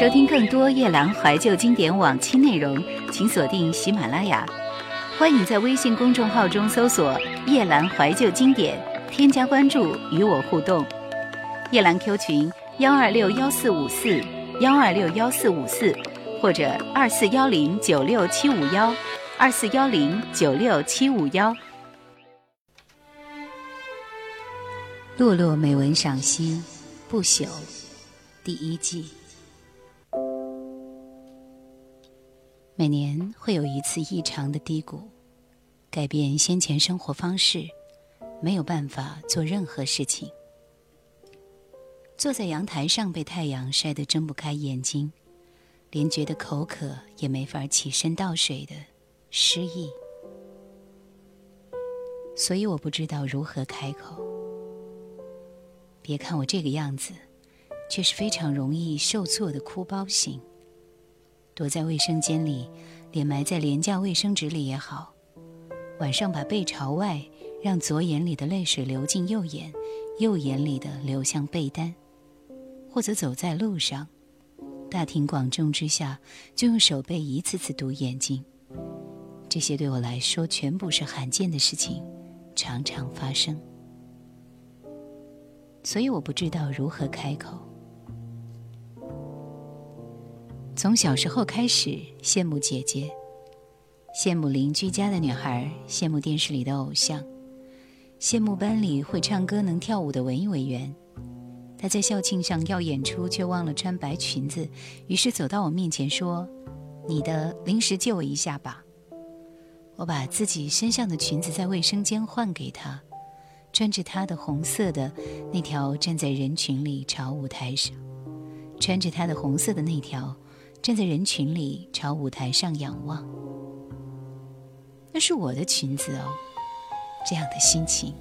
收听更多夜兰怀旧经典往期内容，请锁定喜马拉雅。欢迎在微信公众号中搜索“夜兰怀旧经典”，添加关注与我互动。夜兰 Q 群：幺二六幺四五四幺二六幺四五四，或者二四幺零九六七五幺二四幺零九六七五幺。落落美文赏析，不朽，第一季。每年会有一次异常的低谷，改变先前生活方式，没有办法做任何事情。坐在阳台上被太阳晒得睁不开眼睛，连觉得口渴也没法起身倒水的失意。所以我不知道如何开口。别看我这个样子，却是非常容易受挫的哭包型。躲在卫生间里，脸埋在廉价卫生纸里也好；晚上把背朝外，让左眼里的泪水流进右眼，右眼里的流向被单；或者走在路上，大庭广众之下就用手背一次次堵眼睛。这些对我来说全部是罕见的事情，常常发生，所以我不知道如何开口。从小时候开始羡慕姐姐，羡慕邻居家的女孩，羡慕电视里的偶像，羡慕班里会唱歌能跳舞的文艺委员。她在校庆上要演出，却忘了穿白裙子，于是走到我面前说：“你的临时借我一下吧。”我把自己身上的裙子在卫生间换给她，穿着她的红色的那条，站在人群里朝舞台上，穿着她的红色的那条。站在人群里，朝舞台上仰望。那是我的裙子哦，这样的心情，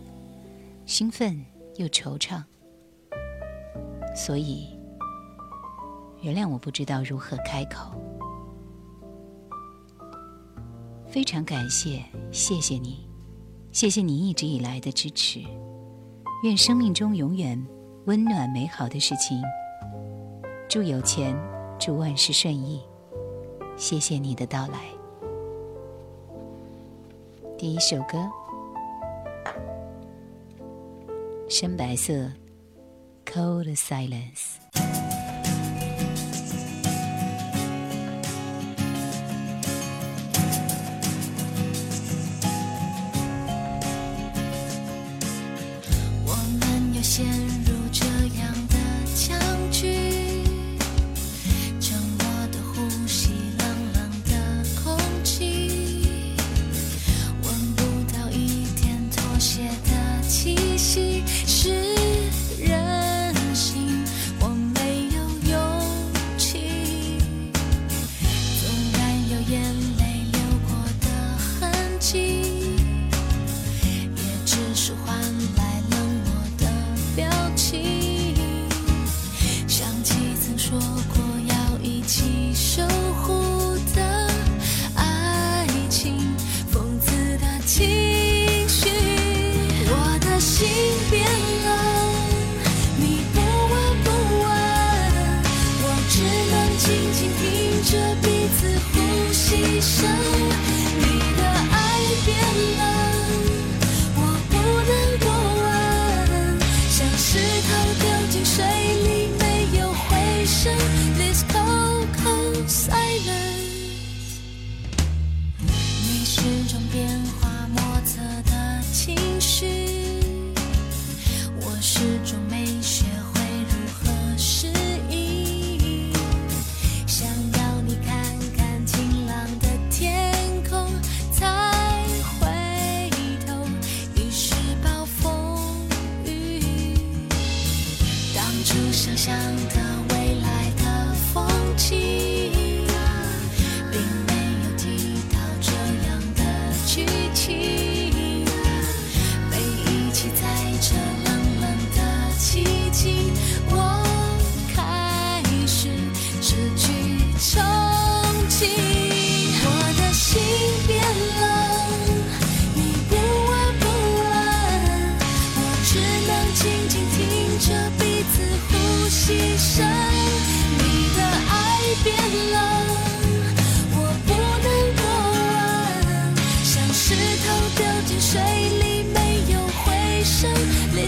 兴奋又惆怅。所以，原谅我不知道如何开口。非常感谢，谢谢你，谢谢你一直以来的支持。愿生命中永远温暖美好的事情。祝有钱。祝万事顺意，谢谢你的到来。第一首歌，深白色，Cold Silence。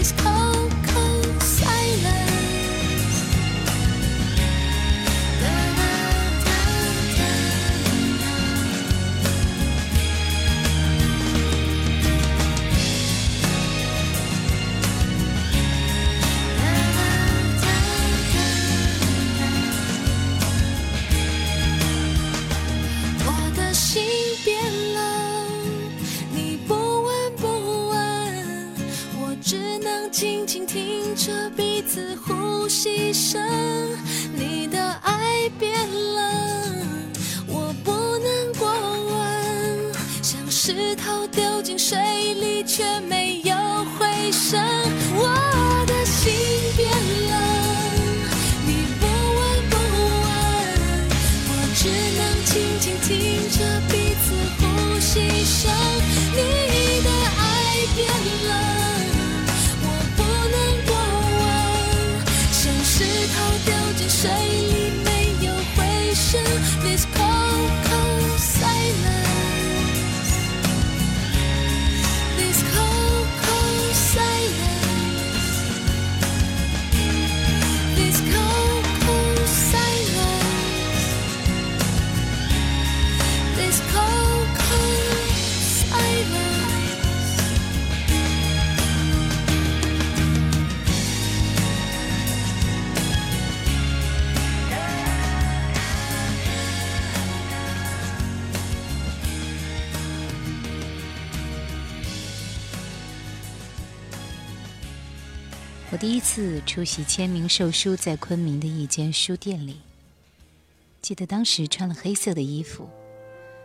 is come. 出席签名售书，在昆明的一间书店里。记得当时穿了黑色的衣服，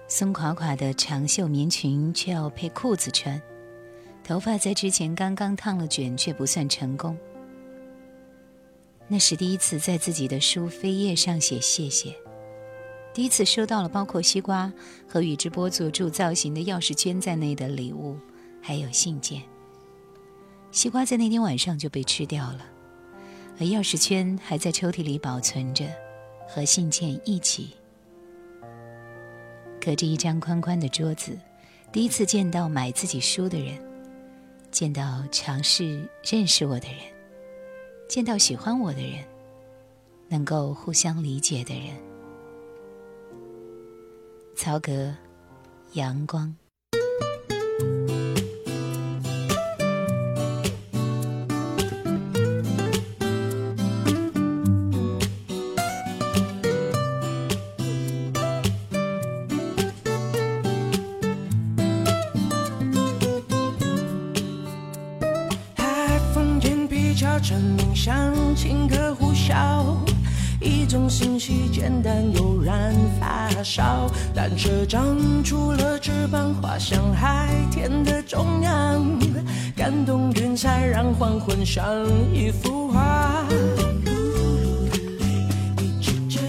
松垮垮的长袖棉裙却要配裤子穿，头发在之前刚刚烫了卷，却不算成功。那是第一次在自己的书扉页上写谢谢，第一次收到了包括西瓜和宇智波佐助造型的钥匙圈在内的礼物，还有信件。西瓜在那天晚上就被吃掉了，而钥匙圈还在抽屉里保存着，和信件一起。隔着一张宽宽的桌子，第一次见到买自己书的人，见到尝试认识我的人，见到喜欢我的人，能够互相理解的人。曹格，阳光。蝉鸣响，轻歌呼啸，一种信息简单悠然发烧。单车长出了翅膀，滑向海天的中央，感动云彩，让黄昏像一幅画。一支着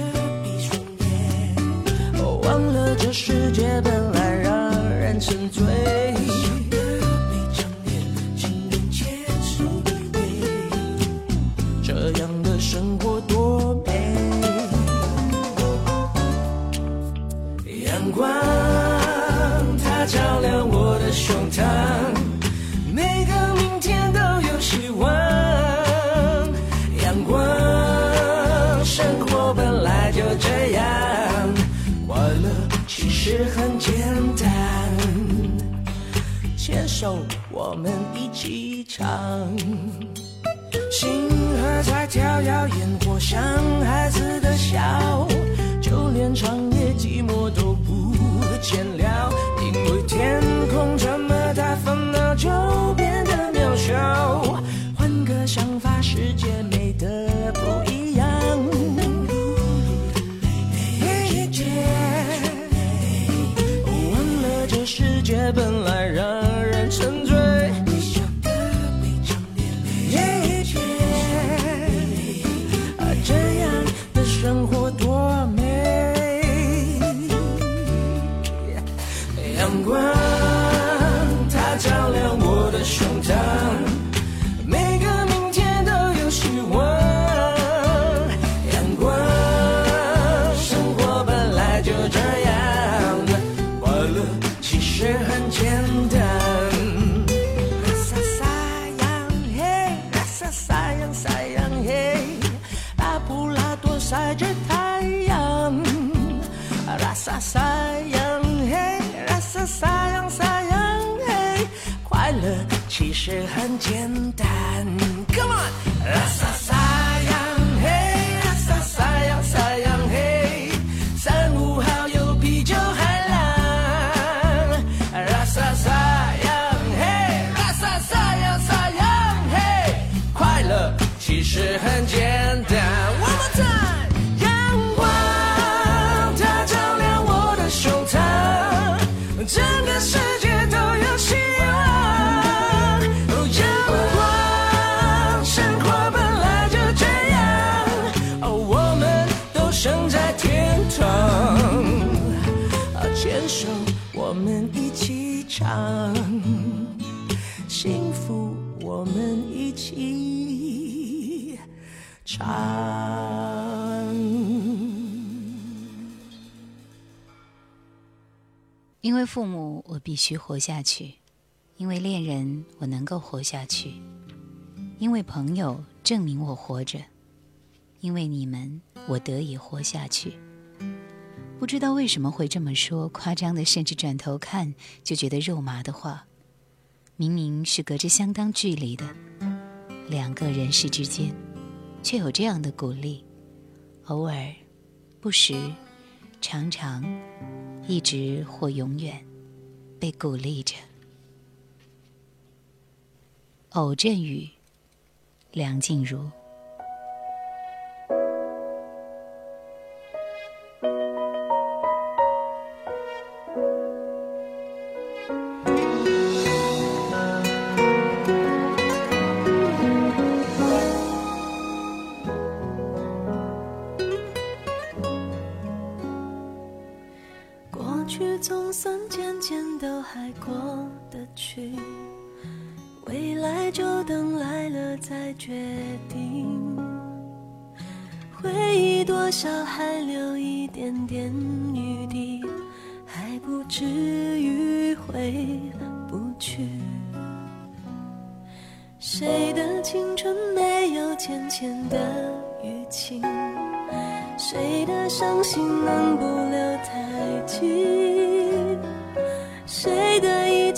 笔双眼，忘了这世界本来让人沉醉。生活本来就这样，快乐其实很简单。牵手，我们一起唱。星河在跳跃，烟火像孩子的笑，就连长夜寂寞都不见了，因为天空这么大，烦恼就变得渺小。换个想法，世界本来人简单。啊因为父母我必须活下去。因为恋人我能够活下去。因为朋友证明我活着。因为你们我得以活下去。不知道为什么会这么说夸张的甚至转头看就觉得肉麻的话。明明是隔着相当距离的两个人世之间。却有这样的鼓励。偶尔不时常常一直或永远被鼓励着。偶阵雨梁静茹。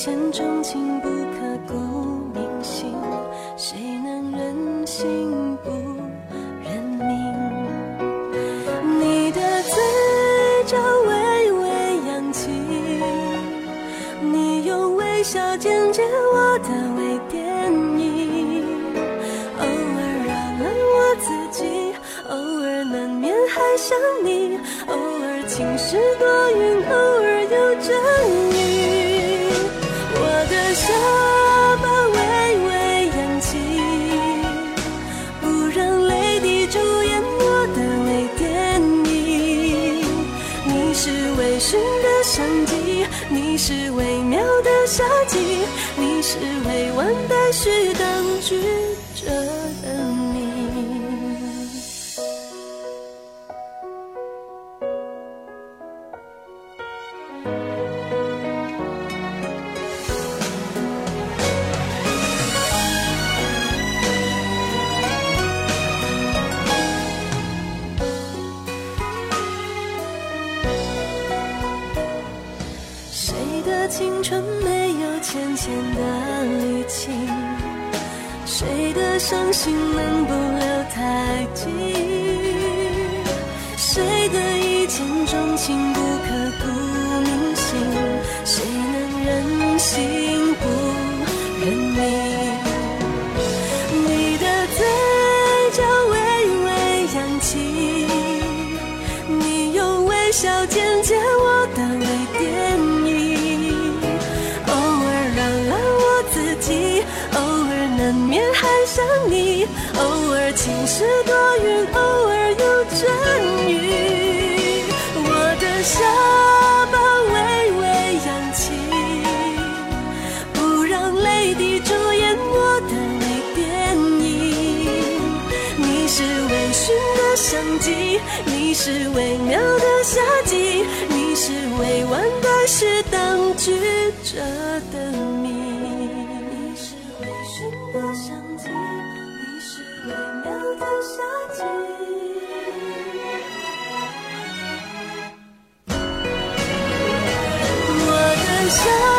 千种情阵雨，我的下巴微微扬起，不让泪滴主演我的微电影。你是微醺的相机，你是微妙的夏季，你是未完待续当局者的你。这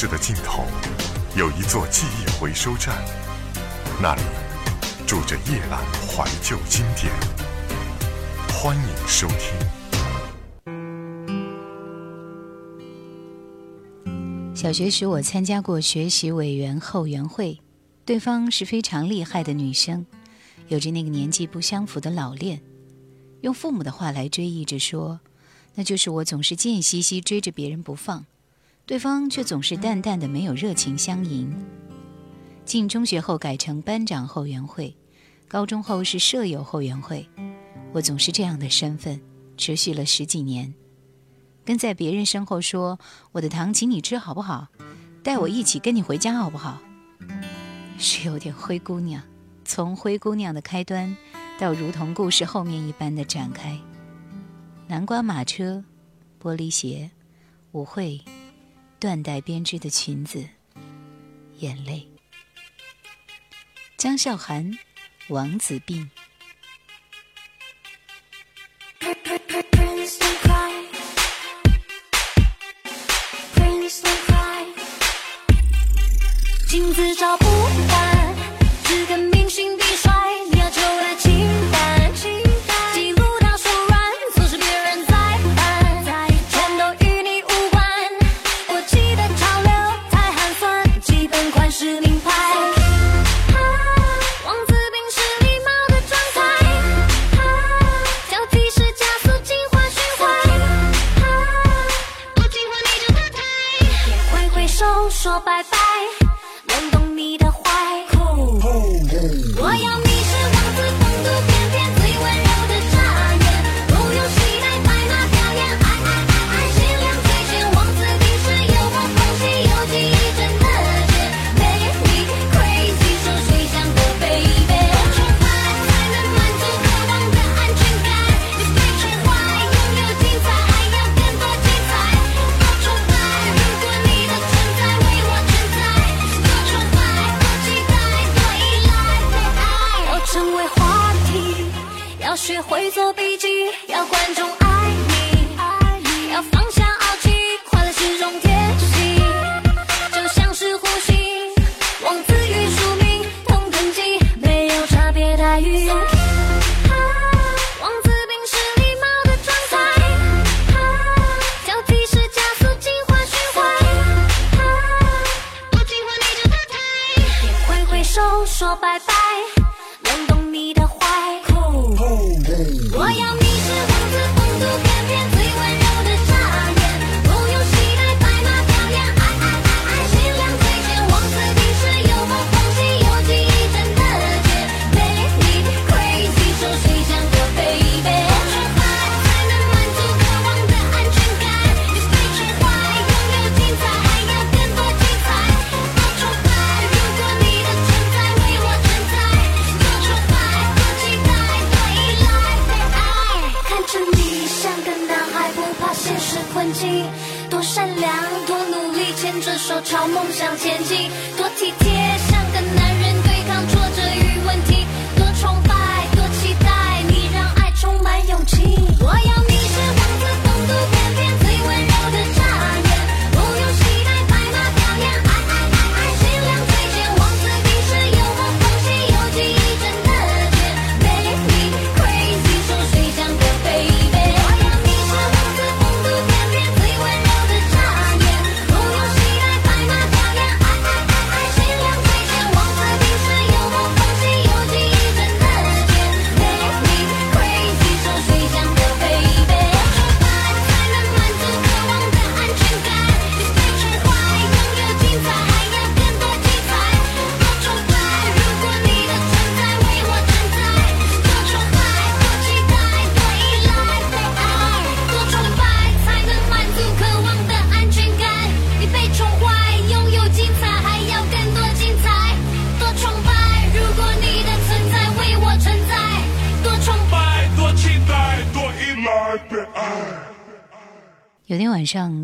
室的尽头有一座记忆回收站，那里住着夜阑怀旧经典。欢迎收听。小学时我参加过学习委员后援会，对方是非常厉害的女生，有着那个年纪不相符的老练，用父母的话来追忆着说，那就是我总是贱兮兮追着别人不放。对方却总是淡淡的没有热情相迎。进中学后改成班长后援会高中后是舍友后援会我总是这样的身份持续了十几年。跟在别人身后说我的糖请你吃好不好？带我一起跟你回家好不好？是有点灰姑娘从灰姑娘的开端到如同故事后面一般的展开。南瓜马车玻璃鞋舞会缎带编织的裙子，眼泪。江笑涵，王子病。镜子照不干，只敢眯。说拜拜。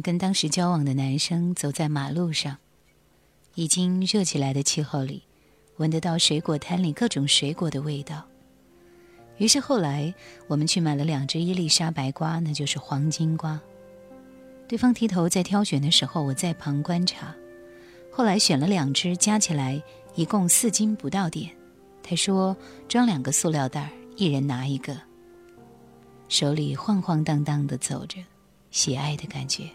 跟当时交往的男生走在马路上，已经热起来的气候里，闻得到水果摊里各种水果的味道。于是后来，我们去买了两只伊丽莎白瓜，那就是黄金瓜。对方提头在挑选的时候，我在旁观察。后来选了两只，加起来一共四斤不到点。他说装两个塑料袋，一人拿一个，手里晃晃荡荡的走着。喜爱的感觉，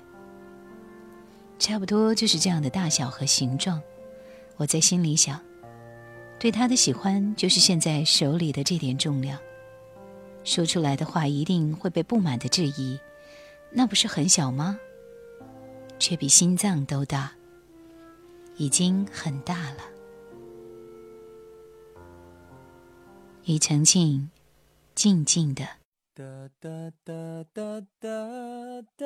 差不多就是这样的大小和形状。我在心里想，对他的喜欢就是现在手里的这点重量。说出来的话一定会被不满的质疑，那不是很小吗？却比心脏都大，已经很大了。庾澄庆，静静的。哒哒哒哒哒哒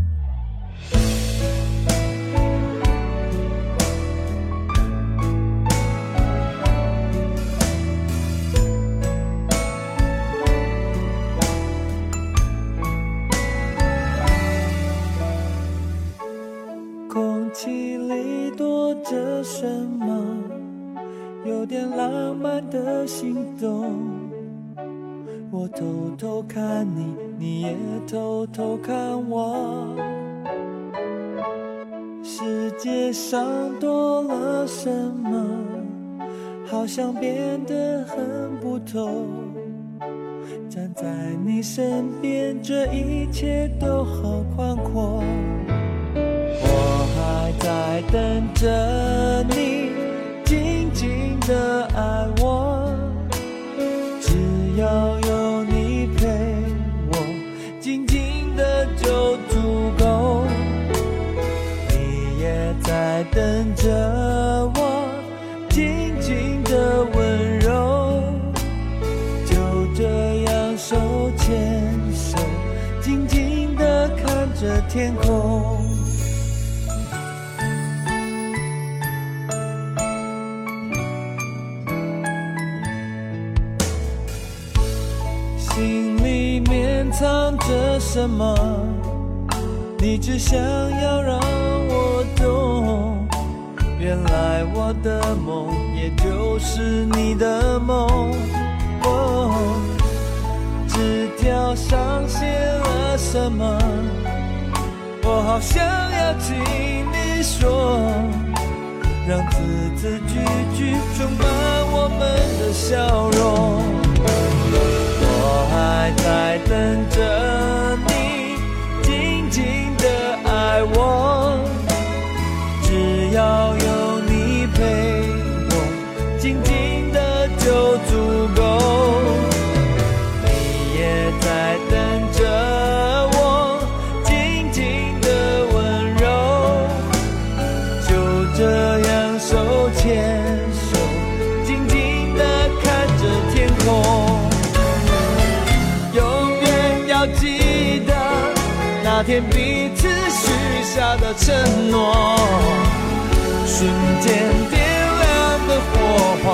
什么？有点浪漫的心动。我偷偷看你，你也偷偷看我。世界上多了什么？好像变得很不同。站在你身边，这一切都好宽阔。在等着你，静静的爱我。只要有你陪我，静静的就足够。你也在等着我，静静的温柔，就这样手牵手，静静的看着天空。什么？你只想要让我懂，原来我的梦也就是你的梦。哦，纸条上写了什么？我好想要听你说，让字字句句充满我们的笑容。他的承诺，瞬间点亮的火花，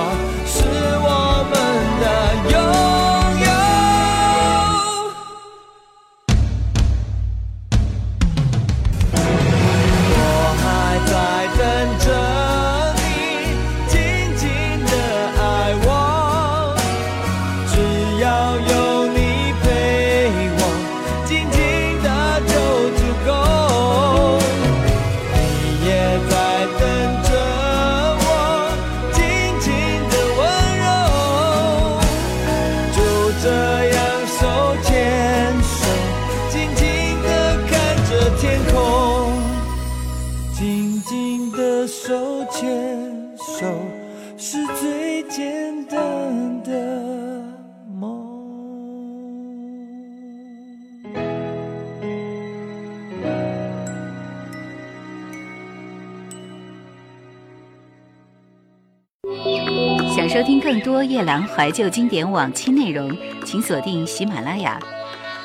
收听更多夜兰怀旧经典往期内容，请锁定喜马拉雅。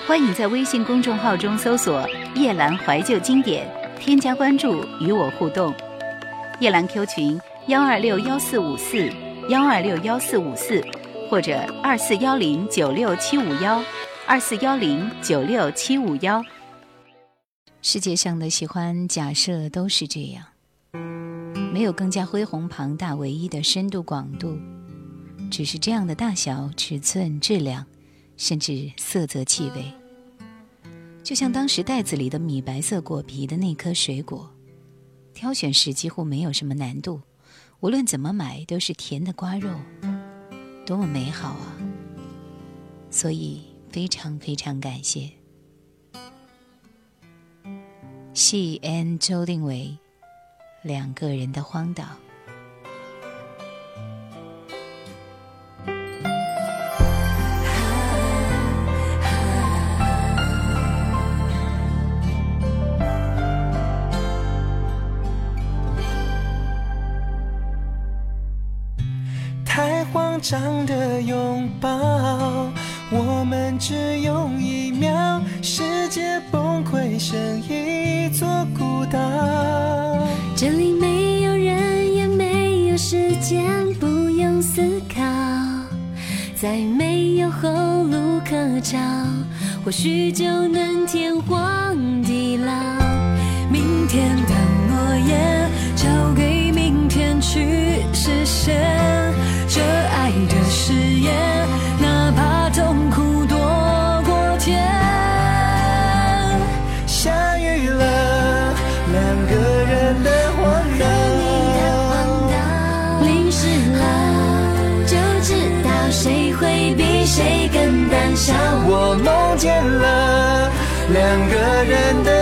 欢迎在微信公众号中搜索“夜兰怀旧经典”，添加关注与我互动。夜兰 Q 群：幺二六幺四五四幺二六幺四五四，或者二四幺零九六七五幺二四幺零九六七五幺。世界上的喜欢假设都是这样。没有更加恢宏庞大、唯一的深度广度，只是这样的大小、尺寸、质量，甚至色泽、气味。就像当时袋子里的米白色果皮的那颗水果，挑选时几乎没有什么难度，无论怎么买都是甜的瓜肉，多么美好啊！所以非常非常感谢。系 N 周定伟。两个人的荒岛。长的拥抱，我们只用一秒，世界崩溃成一座孤岛。这里没有人，也没有时间，不用思考，再没有后路可找，或许就能天荒地老。明天的诺言，交给明天去实现。两个人的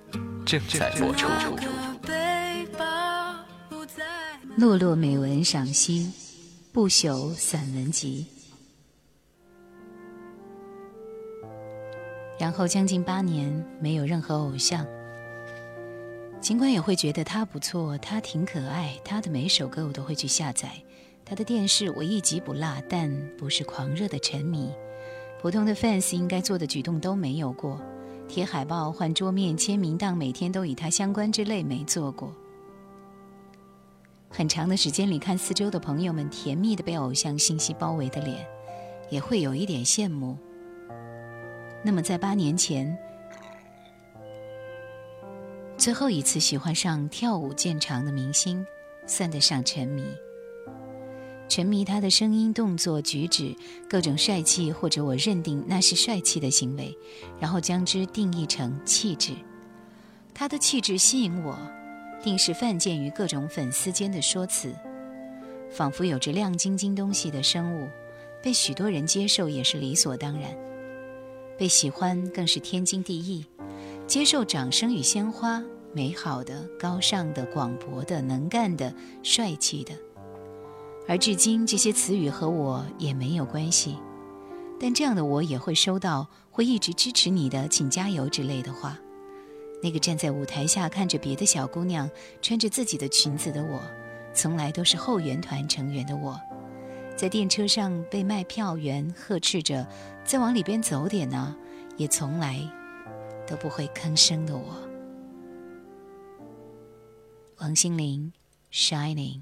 正在播出。背包不再落落美文赏析，不朽散文集。然后将近八年没有任何偶像，尽管也会觉得他不错，他挺可爱，他的每首歌我都会去下载，他的电视我一集不落，但不是狂热的沉迷。普通的 fans 应该做的举动都没有过，贴海报、换桌面、签名档，每天都与他相关之类没做过。很长的时间里，看四周的朋友们甜蜜的被偶像信息包围的脸，也会有一点羡慕。那么，在八年前，最后一次喜欢上跳舞见长的明星，算得上沉迷。沉迷他的声音、动作、举止，各种帅气或者我认定那是帅气的行为，然后将之定义成气质。他的气质吸引我，定是犯贱于各种粉丝间的说辞，仿佛有着亮晶晶东西的生物，被许多人接受也是理所当然。被喜欢更是天经地义，接受掌声与鲜花，美好的、高尚的、广博的、能干的、帅气的。而至今，这些词语和我也没有关系，但这样的我也会收到会一直支持你的，请加油之类的话。那个站在舞台下看着别的小姑娘穿着自己的裙子的我，从来都是后援团成员的我。在电车上被卖票员呵斥着：“再往里边走点呢！”也从来都不会吭声的我，王心凌，Shining。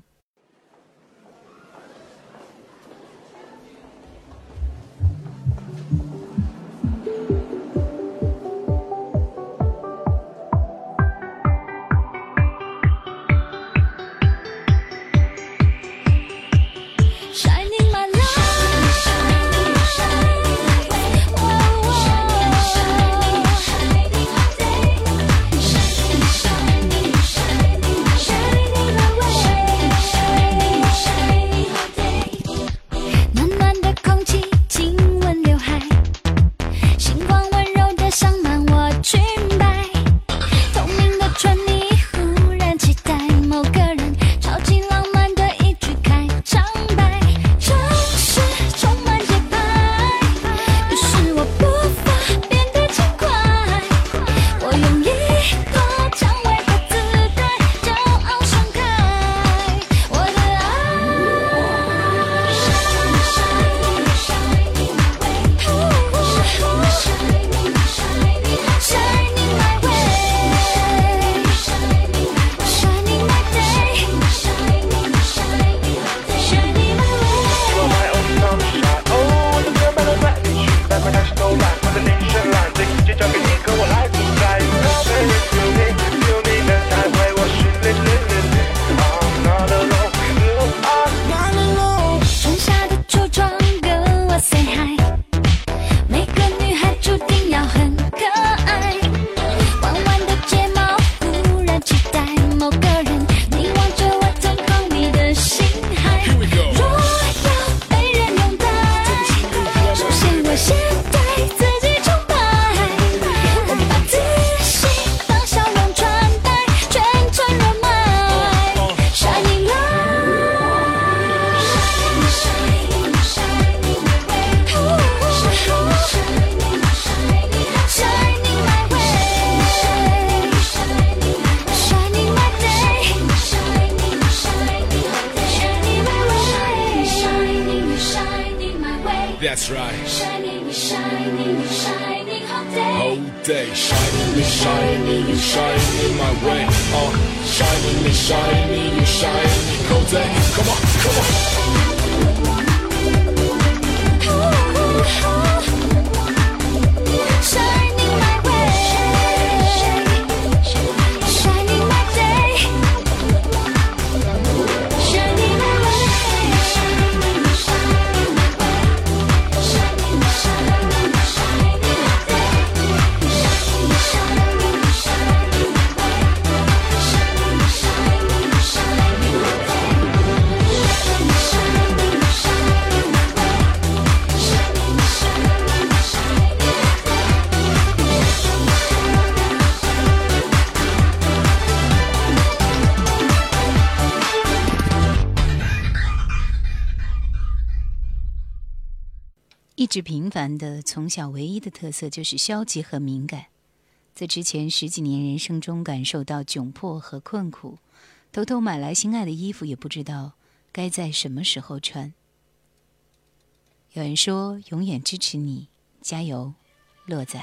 Day. Shining, shining, shining my way. Uh, shining, shining, shining whole day. Come on, come on. 意志平凡的从小唯一的特色就是消极和敏感。在之前十几年人生中感受到窘迫和困苦，偷偷买来心爱的衣服，也不知道该在什么时候穿。有人说永远支持你，加油，洛仔。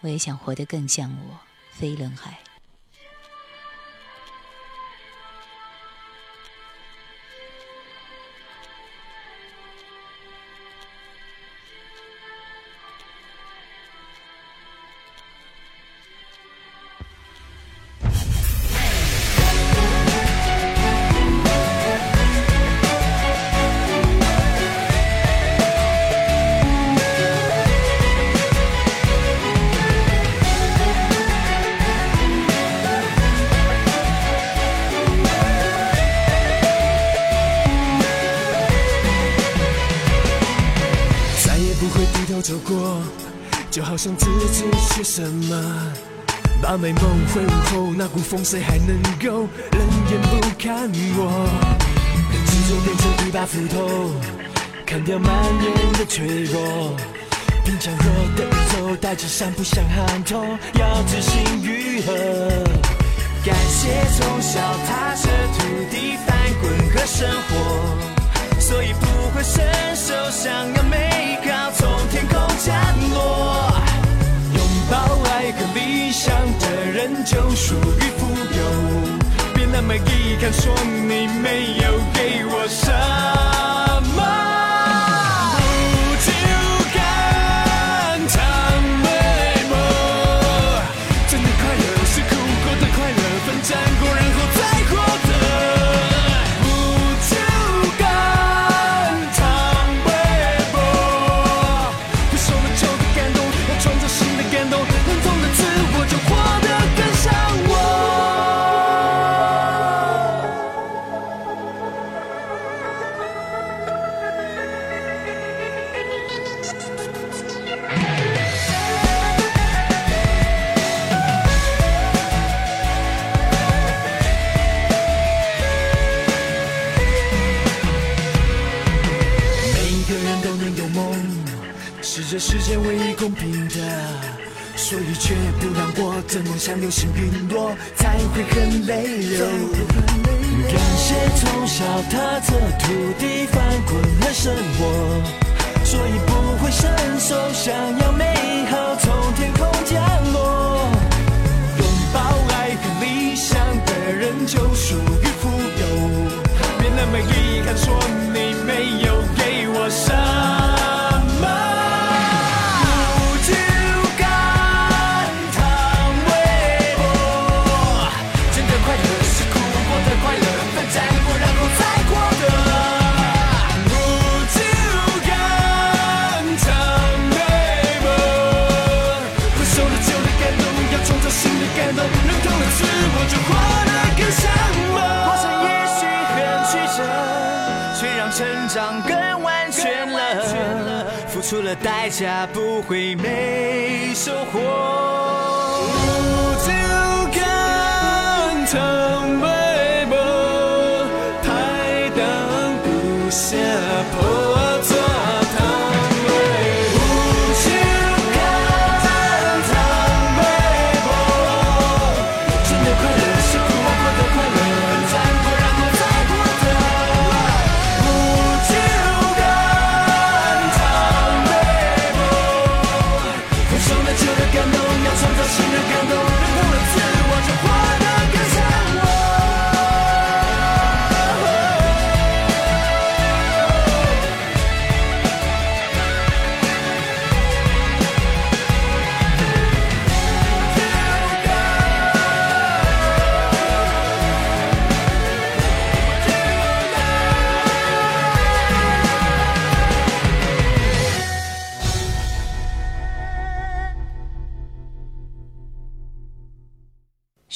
我也想活得更像我，飞轮海。走过，就好像自己缺什么。把美梦挥舞后，那股风谁还能够冷眼不看我？执着变成一把斧头，砍掉满眼的脆弱。冰强弱的宇宙，带着山不想喊痛，要知行愈合。感谢从小踏着土地翻滚和生活，所以不会伸手想要美好从天空降落。拥抱爱和理想的人就属于富有，别那么遗憾说你没有给我什么。世界唯一公平的，所以却不让我的梦想流星陨落，才会很泪流。感谢从小踏着土地翻滚的生活，所以不会伸手想要美好从天空降落。代价，不会没收获。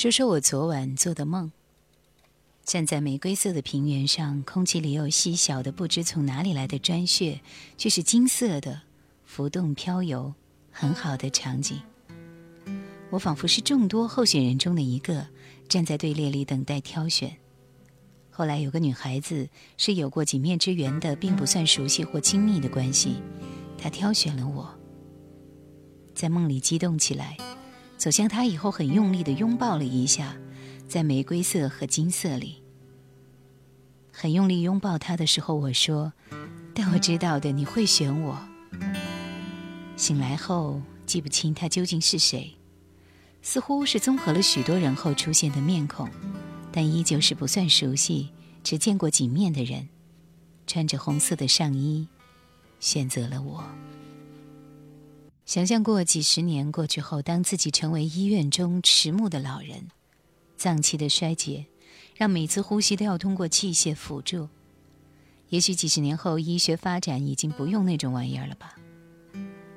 说说我昨晚做的梦。站在玫瑰色的平原上，空气里有细小的不知从哪里来的砖屑，却是金色的，浮动飘游，很好的场景。我仿佛是众多候选人中的一个，站在队列里等待挑选。后来有个女孩子是有过几面之缘的，并不算熟悉或亲密的关系，她挑选了我，在梦里激动起来，走向他以后很用力的拥抱了一下，在玫瑰色和金色里，很用力拥抱他的时候，我说：“但我知道的，你会选我。”醒来后记不清他究竟是谁，似乎是综合了许多人后出现的面孔。但依旧是不算熟悉，只见过几面的人，穿着红色的上衣，选择了我。想象过几十年过去后，当自己成为医院中迟暮的老人，脏器的衰竭让每次呼吸都要通过器械辅助。也许几十年后，医学发展已经不用那种玩意儿了吧？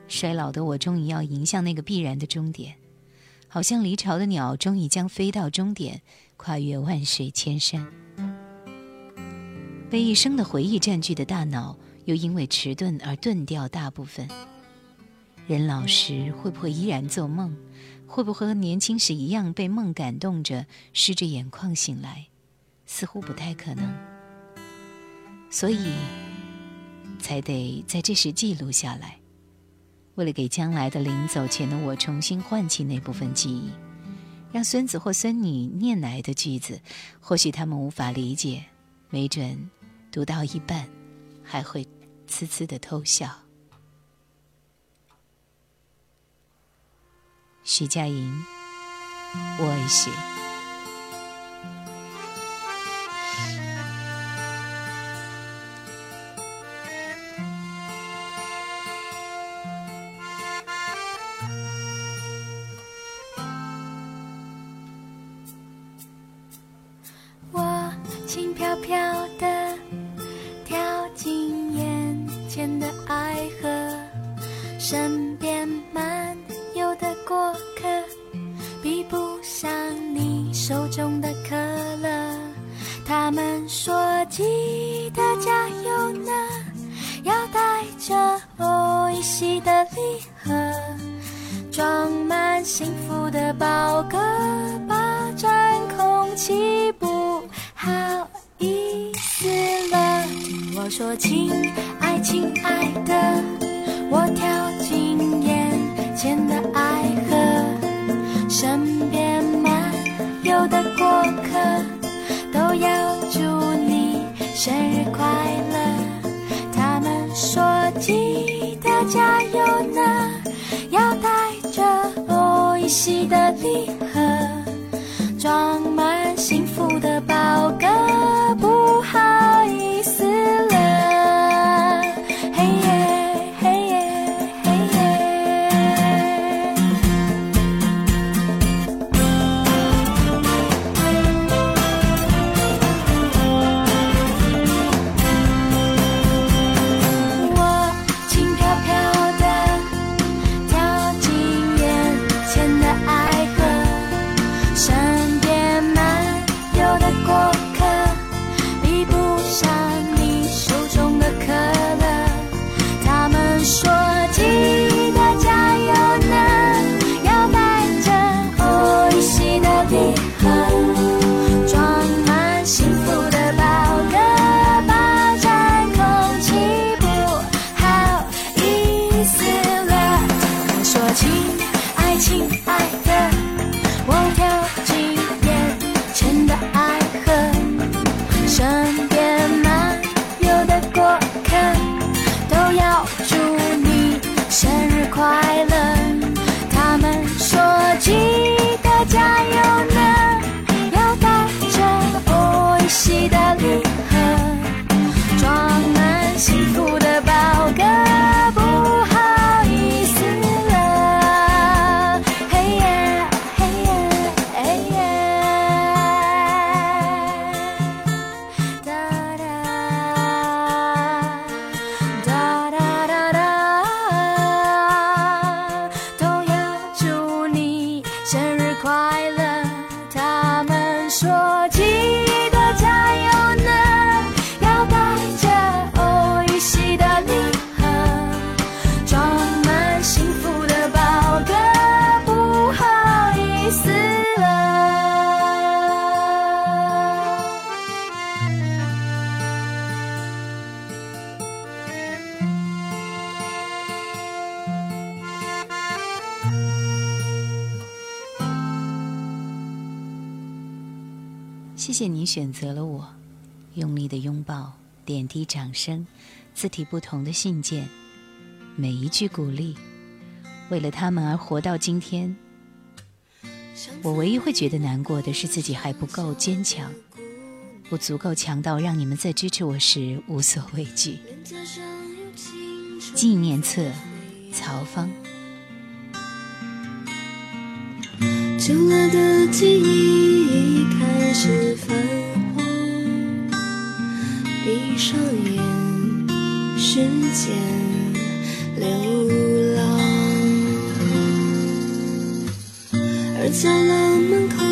衰老的我终于要迎向那个必然的终点。好像离巢的鸟，终于将飞到终点，跨越万水千山。被一生的回忆占据的大脑，又因为迟钝而钝掉大部分。人老时会不会依然做梦？会不会和年轻时一样被梦感动着，湿着眼眶醒来？似乎不太可能。所以，才得在这时记录下来。为了给将来的临走前的我重新唤起那部分记忆，让孙子或孙女念来的句子，或许他们无法理解，没准读到一半还会呲呲的偷笑。徐佳莹，我也是。我轻飘飘的掌声，字体不同的信件，每一句鼓励，为了他们而活到今天。我唯一会觉得难过的是自己还不够坚强，不足够强到让你们在支持我时无所畏惧。纪念册，曹芳。上眼，时间流浪。而角落门口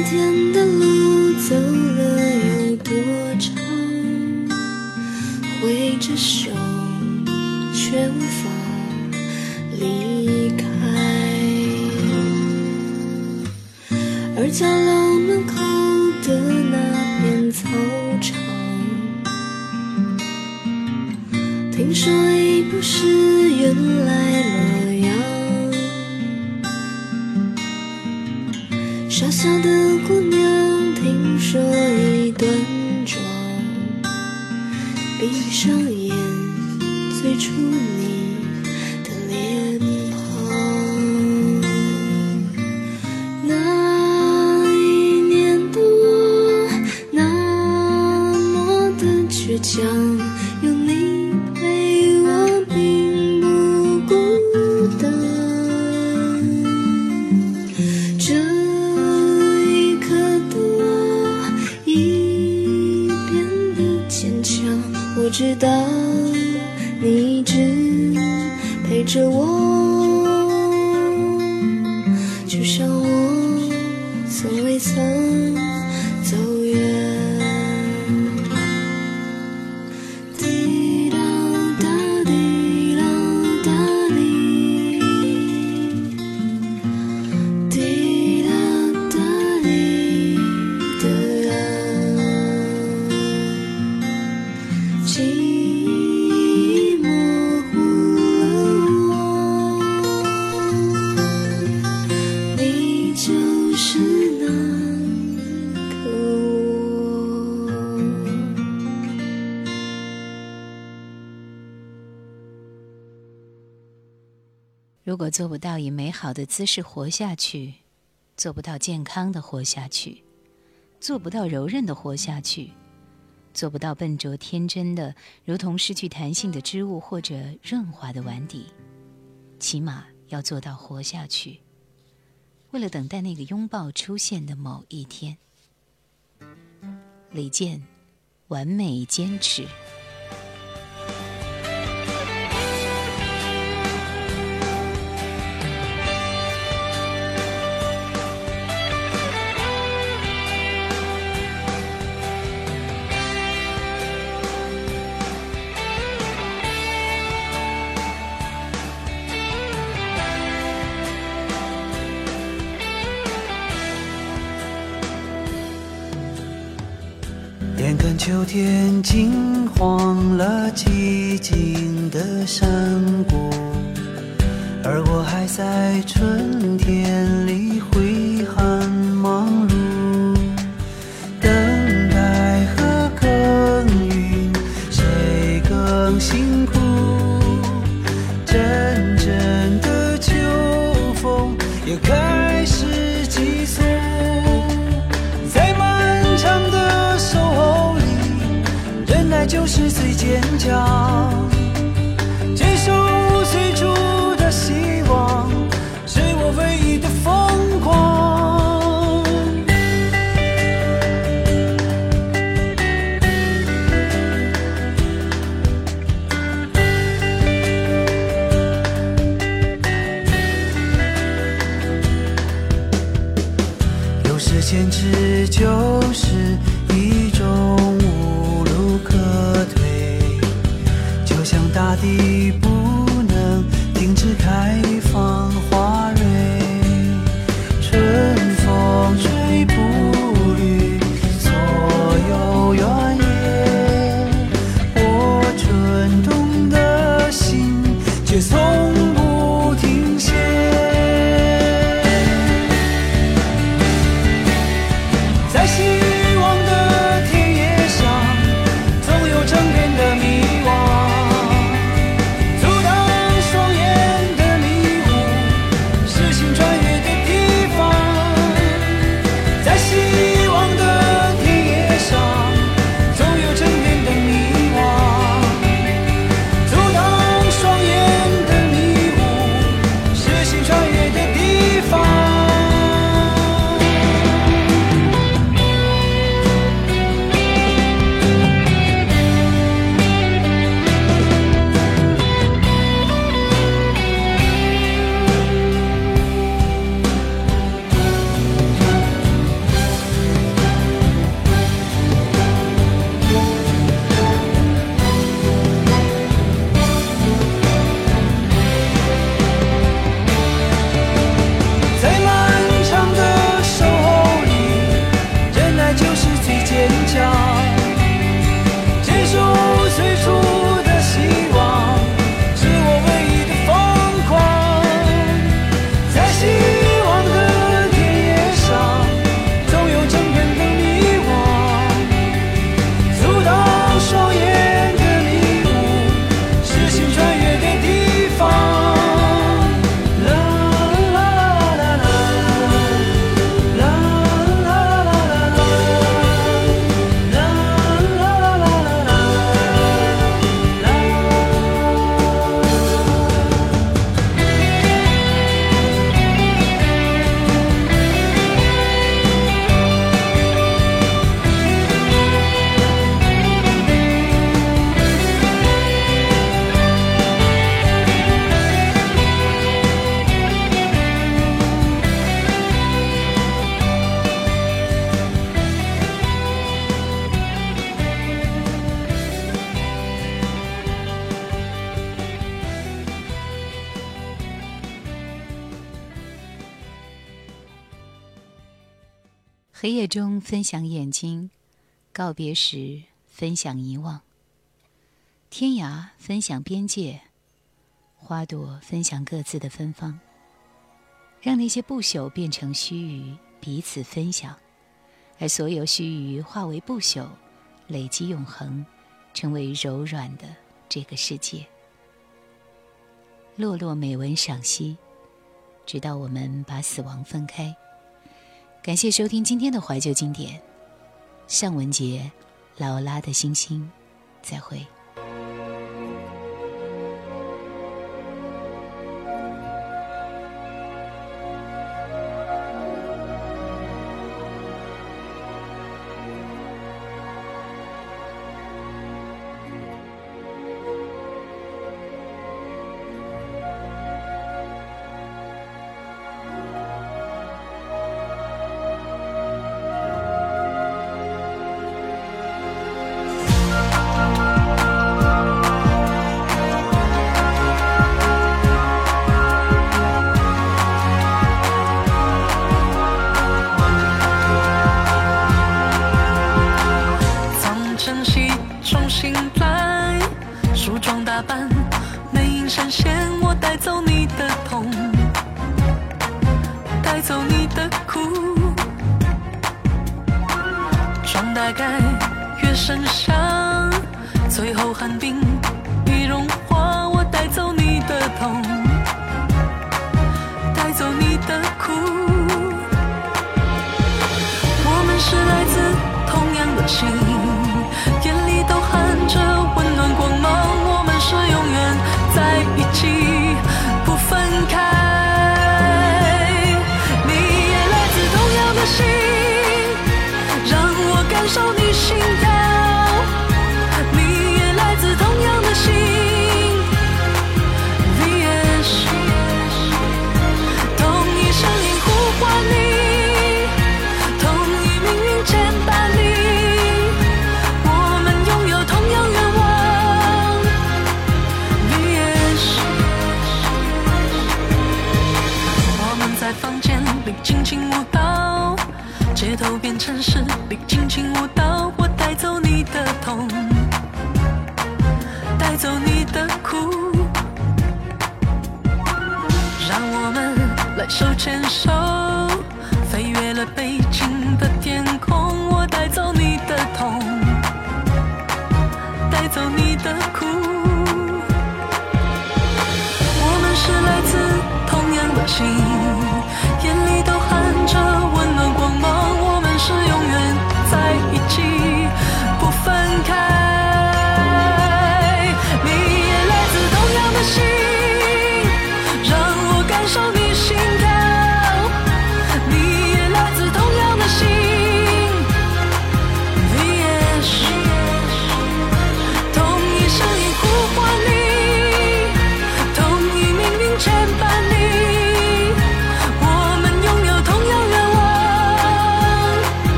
那一天的路走了有多长？挥着手，却无法离开。而角落门口的那片操场，听说已不是原来模样。傻笑的如果做不到以美好的姿势活下去，做不到健康的活下去，做不到柔韧的活下去，做不到笨拙天真的如同失去弹性的织物或者润滑的碗底，起码要做到活下去。为了等待那个拥抱出现的某一天，李健，完美坚持。春大地。分享眼睛，告别时分享遗忘。天涯分享边界，花朵分享各自的芬芳。让那些不朽变成须臾，彼此分享，而所有须臾化为不朽，累积永恒，成为柔软的这个世界。落落美文赏析，直到我们把死亡分开。感谢收听今天的怀旧经典。尚雯婕劳拉的星星再会。